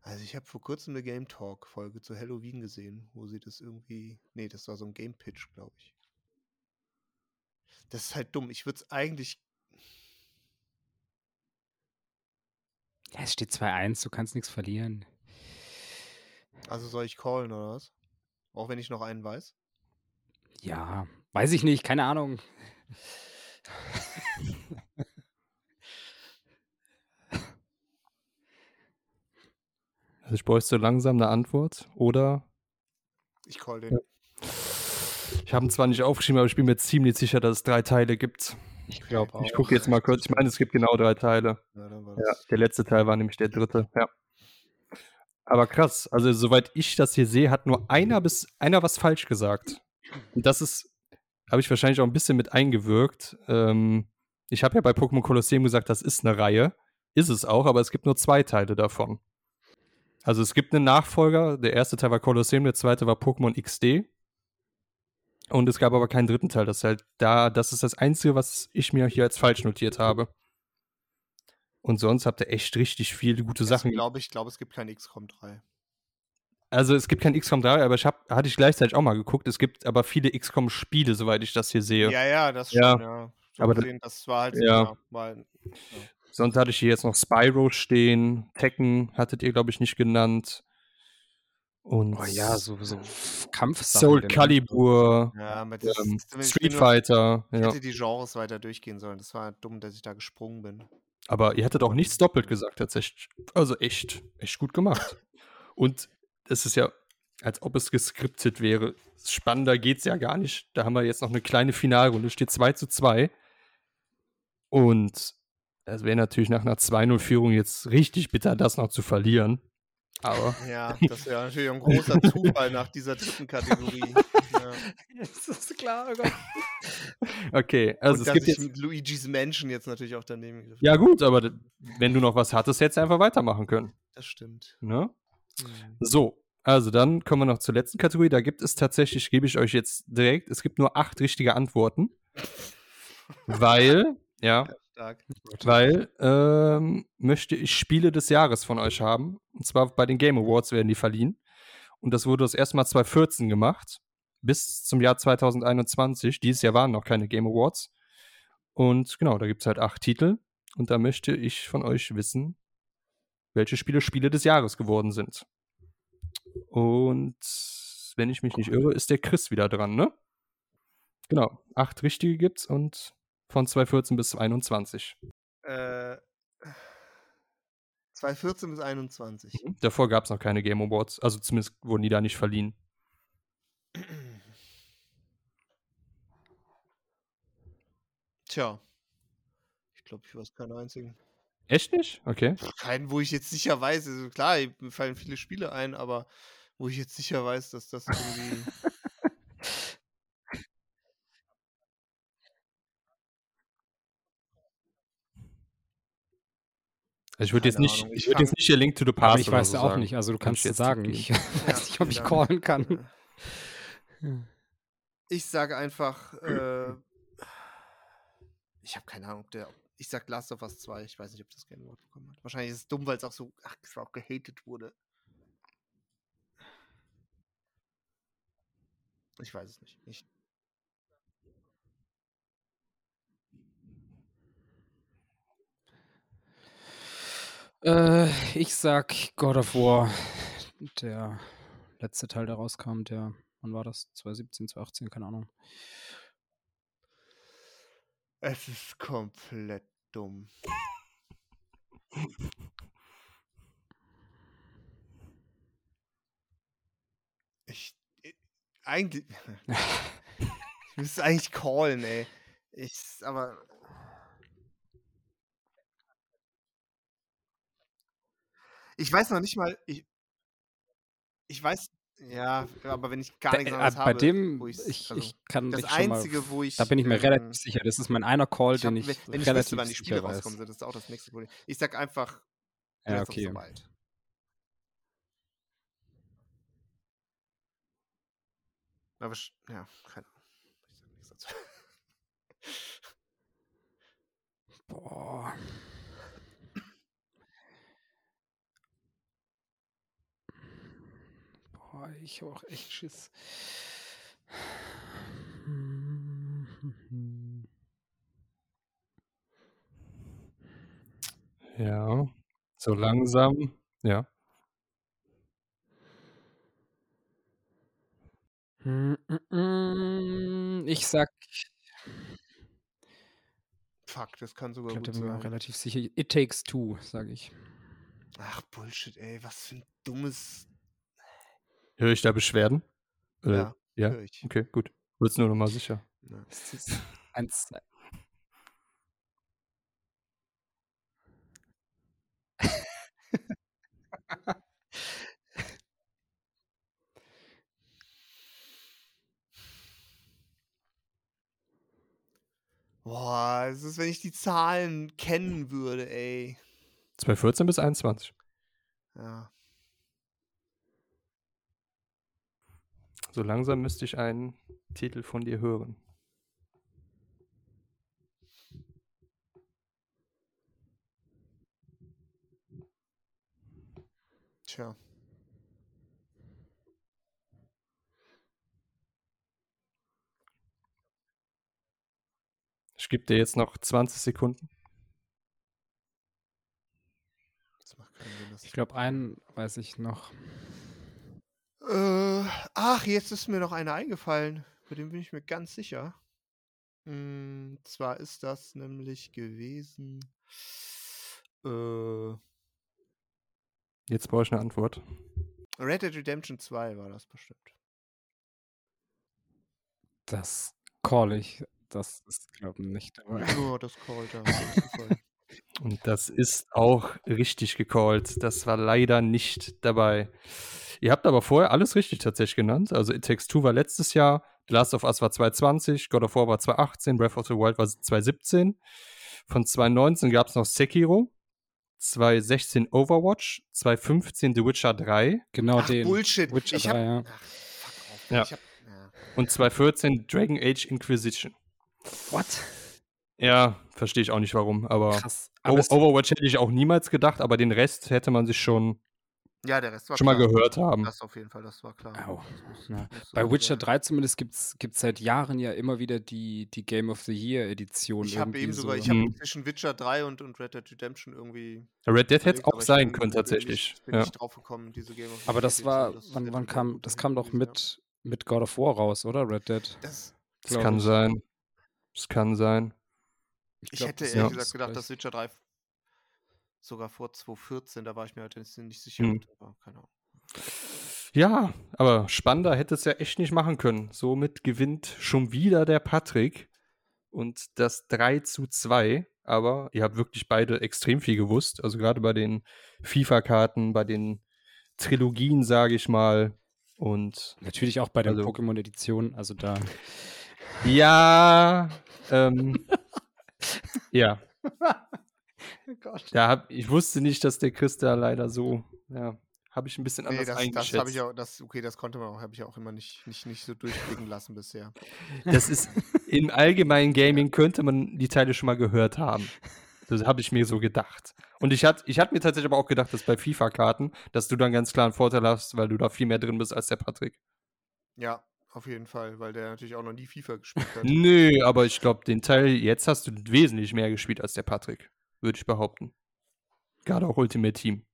Also ich habe vor kurzem eine Game Talk Folge zu Halloween gesehen, wo sie das irgendwie, nee, das war so ein Game Pitch, glaube ich. Das ist halt dumm. Ich würde es eigentlich. Ja, es steht 2-1, du kannst nichts verlieren. Also soll ich callen oder was? Auch wenn ich noch einen weiß? Ja, weiß ich nicht, keine Ahnung. Also ich bräuchte langsam eine Antwort oder Ich call den. ich habe ihn zwar nicht aufgeschrieben, aber ich bin mir ziemlich sicher, dass es drei Teile gibt. Ich glaube auch. Ich gucke jetzt mal kurz. Ich meine, es gibt genau drei Teile. Ja, dann war Ja, das. der letzte Teil war nämlich der dritte. Ja. Aber krass, also soweit ich das hier sehe, hat nur einer bis einer was falsch gesagt. Und das ist, habe ich wahrscheinlich auch ein bisschen mit eingewirkt. Ähm, ich habe ja bei Pokémon Colosseum gesagt, das ist eine Reihe. Ist es auch, aber es gibt nur zwei Teile davon. Also es gibt einen Nachfolger. Der erste Teil war Colosseum, der zweite war Pokémon XD. Und es gab aber keinen dritten Teil. Das ist halt da, das ist das Einzige, was ich mir hier als falsch notiert habe. Und sonst habt ihr echt richtig viele gute Sachen. ich glaube, ich glaube, es gibt kein XCOM 3. Also es gibt kein XCOM 3, aber ich hab, hatte ich gleichzeitig auch mal geguckt. Es gibt aber viele XCOM-Spiele, soweit ich das hier sehe. Ja, ja, das Ja. schon, ja. So Aber gesehen, das war halt Ja. ja, mal, Sonst hatte ich hier jetzt noch Spyro stehen. Tekken hattet ihr, glaube ich, nicht genannt. Und Oh ja, so, so Kampfsachen. Soul den- Calibur, ja, das, ähm, Street Fighter. Ich Ja. hätte die Genres weiter durchgehen sollen. Das war dumm, dass ich da gesprungen bin. Aber ihr hattet auch nichts doppelt gesagt, tatsächlich. Also echt, echt gut gemacht. Und es ist ja, als ob es geskriptet wäre. Spannender geht's ja gar nicht. Da haben wir jetzt noch eine kleine Finalrunde, steht 2 zu 2. Und das wäre natürlich nach einer 2-0-Führung jetzt richtig bitter, das noch zu verlieren. Aber Ja, das wäre natürlich ein großer Zufall nach dieser dritten Kategorie. ja. Das ist klar, oh Gott. okay, also Und es gibt ich jetzt. mit Luigi's Mansion jetzt natürlich auch daneben gegriffen Ja, gut, aber wenn du noch was hattest, hättest du einfach weitermachen können. Das stimmt. Ne? Mhm. So, also dann kommen wir noch zur letzten Kategorie. Da gibt es tatsächlich, gebe ich euch jetzt direkt, es gibt nur acht richtige Antworten. Weil, ja, Stark. weil ähm, möchte ich Spiele des Jahres von euch haben. Und zwar bei den Game Awards werden die verliehen. Und das wurde das erste Mal 2014 gemacht. Bis zum Jahr 2021. Dieses Jahr waren noch keine Game Awards. Und genau, da gibt es halt acht Titel. Und da möchte ich von euch wissen, welche Spiele Spiele des Jahres geworden sind. Und wenn ich mich nicht irre, ist der Chris wieder dran, ne? Genau, acht richtige gibt's und von 2014 bis 2021. Äh, 2014 bis 21. Davor gab es noch keine Game Awards, also zumindest wurden die da nicht verliehen. Tja. Ich glaube, ich weiß keinen einzigen. Echt nicht? Okay. Keinen, wo ich jetzt sicher weiß. Also klar, mir fallen viele Spiele ein, aber wo ich jetzt sicher weiß, dass das irgendwie. Also ich würde jetzt nicht, Ahnung, ich ich würde fang- jetzt nicht hier Link to the Past Aber ich weiß so ja auch sagen. nicht, also du Kann kannst es jetzt sagen. Ich weiß nicht, ob ich callen kann. Ich sage einfach, äh, ich habe keine Ahnung, ob der, ich sag Last of Us 2, ich weiß nicht, ob das Game Award bekommen hat. Wahrscheinlich ist es dumm, weil es auch so, ach, es auch gehatet wurde. Ich weiß es nicht. Ich, Äh, ich sag God of War. Der letzte Teil, der rauskam, der, wann war das? 2017, 2018, keine Ahnung. Es ist komplett dumm. eigentlich. ich müsste eigentlich callen, ey. Ich, aber. Ich weiß noch nicht mal. Ich, ich weiß. Ja, aber wenn ich gar nichts anderes äh, habe. Bei dem, ich, also, ich kann das Einzige, mal, wo ich. Da bin ich mir ähm, relativ sicher. Das ist mein einer Call, den ich. Wenn ich relativ wüsste, wann die Spiele rauskommen, das ist auch das nächste Problem. Ich sag einfach. Ja, okay. So Aber ja, keine Ahnung. Ich sag nichts dazu. Boah. Boah, ich hab auch echt Schiss. Ja, so langsam, ja. Ich sag Fuck, das kann sogar ich gut bin mir sein. relativ sicher. It Takes Two, sage ich. Ach, Bullshit, ey, was für ein dummes. Höre ich da Beschwerden? Oder? Ja, Ja? höre ich. Okay, gut. Wird's nur noch mal sicher. Ja. Eins. Boah, es ist, wenn ich die Zahlen kennen würde, ey. 2014 bis 21. Ja. So langsam müsste ich einen Titel von dir hören. Tja. Ich gebe dir jetzt noch 20 Sekunden. Das macht keinen Sinn. Ich glaube, einen weiß ich noch. Äh, ach, jetzt ist mir noch einer eingefallen. Bei dem bin ich mir ganz sicher. Mm, zwar ist das nämlich gewesen. Äh, Jetzt brauche ich eine Antwort. Red Dead Redemption 2 war das bestimmt. Das call ich. Das ist, glaube ich, nicht dabei. Ja, das callt er. Und das ist auch richtig gecallt. Das war leider nicht dabei. Ihr habt aber vorher alles richtig tatsächlich genannt. Also It Takes Two war letztes Jahr, The Last of Us war 2020, God of War war 2018, Breath of the Wild war 2017. Von 2019 gab es noch Sekiro, 2016 Overwatch, 2015 The Witcher 3 Genau Ach, den. Bullshit. Witcher ich hab, 3, ja. Ach. Ja. Ich hab, ja. und 2014 Dragon Age Inquisition. What? Ja, verstehe ich auch nicht warum, aber Alles, Overwatch hätte ich auch niemals gedacht, aber den Rest hätte man sich schon, ja, der Rest war schon mal klar. gehört haben. Das auf jeden Fall, das war klar. Au. Das muss- Ja. so Bei Witcher sein. 3 zumindest gibt es seit Jahren ja immer wieder die, die Game of the Year Edition. Ich habe eben sogar, so. ich habe Hm. zwischen Witcher 3 und, und Red Dead Redemption irgendwie. Red Dead hätte es auch aber sein bin- können tatsächlich. Bin Ja. nicht drauf gekommen, diese Game of the Aber das war, Edition. wann, wann kam, das kam doch mit, mit God of War raus, oder? Red Dead. Das, Das kann ich. sein. Das kann sein. Ich glaub, hätte ehrlich ja. gesagt gedacht, dass Witcher 3 sogar vor 2014, da war ich mir halt nicht sicher. Hm. Aber keine Ahnung. Ja, aber spannender hätte es ja echt nicht machen können. Somit gewinnt schon wieder der Patrick und das 3 zu 2. Aber ihr habt wirklich beide extrem viel gewusst. Also gerade bei den FIFA-Karten, bei den Trilogien, sage ich mal. Und Natürlich auch bei den Also- Pokémon-Editionen, also da. ja, ähm, ja, Oh Gott. da hab, ich wusste nicht, dass der Chris da leider so, ja, habe ich ein bisschen Nee, anders das, das eingeschätzt. habe ich auch, das, okay, das konnte man auch, habe ich auch immer nicht, nicht, nicht so durchblicken lassen bisher. Das ist im allgemeinen Gaming könnte man die Teile schon mal gehört haben. Das habe ich mir so gedacht. Und ich hatte ich hatte mir tatsächlich aber auch gedacht, dass bei FIFA-Karten, dass du dann ganz klar einen Vorteil hast, weil du da viel mehr drin bist als der Patrick. Ja, auf jeden Fall, weil der natürlich auch noch nie FIFA gespielt hat. Nö, aber ich glaube, den Teil jetzt hast du wesentlich mehr gespielt als der Patrick, würde ich behaupten. Gerade auch Ultimate Team.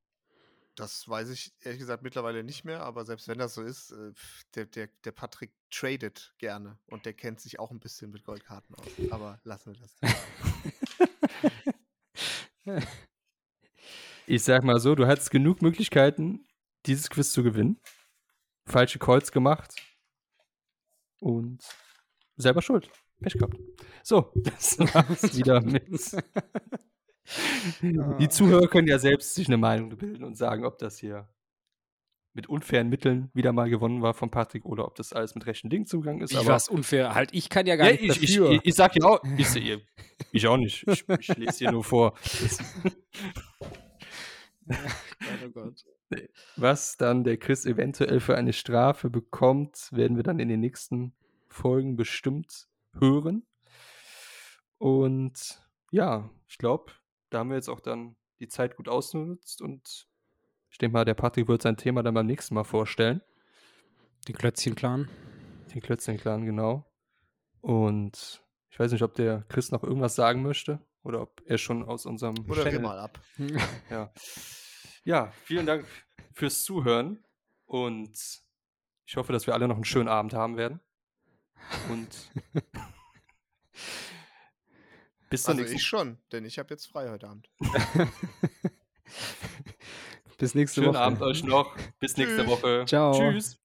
Das weiß ich ehrlich gesagt mittlerweile nicht mehr, aber selbst wenn das so ist, äh, der, der, der Patrick tradet gerne und der kennt sich auch ein bisschen mit Goldkarten aus. Aber lassen wir das. Ich sag mal so, du hattest genug Möglichkeiten, dieses Quiz zu gewinnen. Falsche Calls gemacht. Und selber schuld. Pech gehabt. So, das war's wieder mit. Die Zuhörer können ja selbst sich eine Meinung bilden und sagen, ob das hier mit unfairen Mitteln wieder mal gewonnen war von Patrick oder ob das alles mit rechten Dingen zugegangen ist. Wie was unfair? Halt, ich kann ja gar ja, nicht ich, dafür. Ich, ich, ich sag ja auch, ich, ich, ich auch nicht. Ich, ich lese hier nur vor. oh Gott. Was dann der Chris eventuell für eine Strafe bekommt, werden wir dann in den nächsten Folgen bestimmt hören. Und ja, ich glaube, da haben wir jetzt auch dann die Zeit gut ausgenutzt und ich denke mal, der Patrick wird sein Thema dann beim nächsten Mal vorstellen. Den Klötzchen-Clan. Den Klötzchen-Clan, genau. Und ich weiß nicht, ob der Chris noch irgendwas sagen möchte oder ob er schon aus unserem. Oder Channel... mal ab. ja. ja, vielen Dank fürs Zuhören und ich hoffe, dass wir alle noch einen schönen Abend haben werden. Und bis dann. Also ich schon, denn ich habe jetzt frei heute Abend. bis nächste Schönen Woche. Abend euch noch. Bis nächste Woche. Ciao. Tschüss.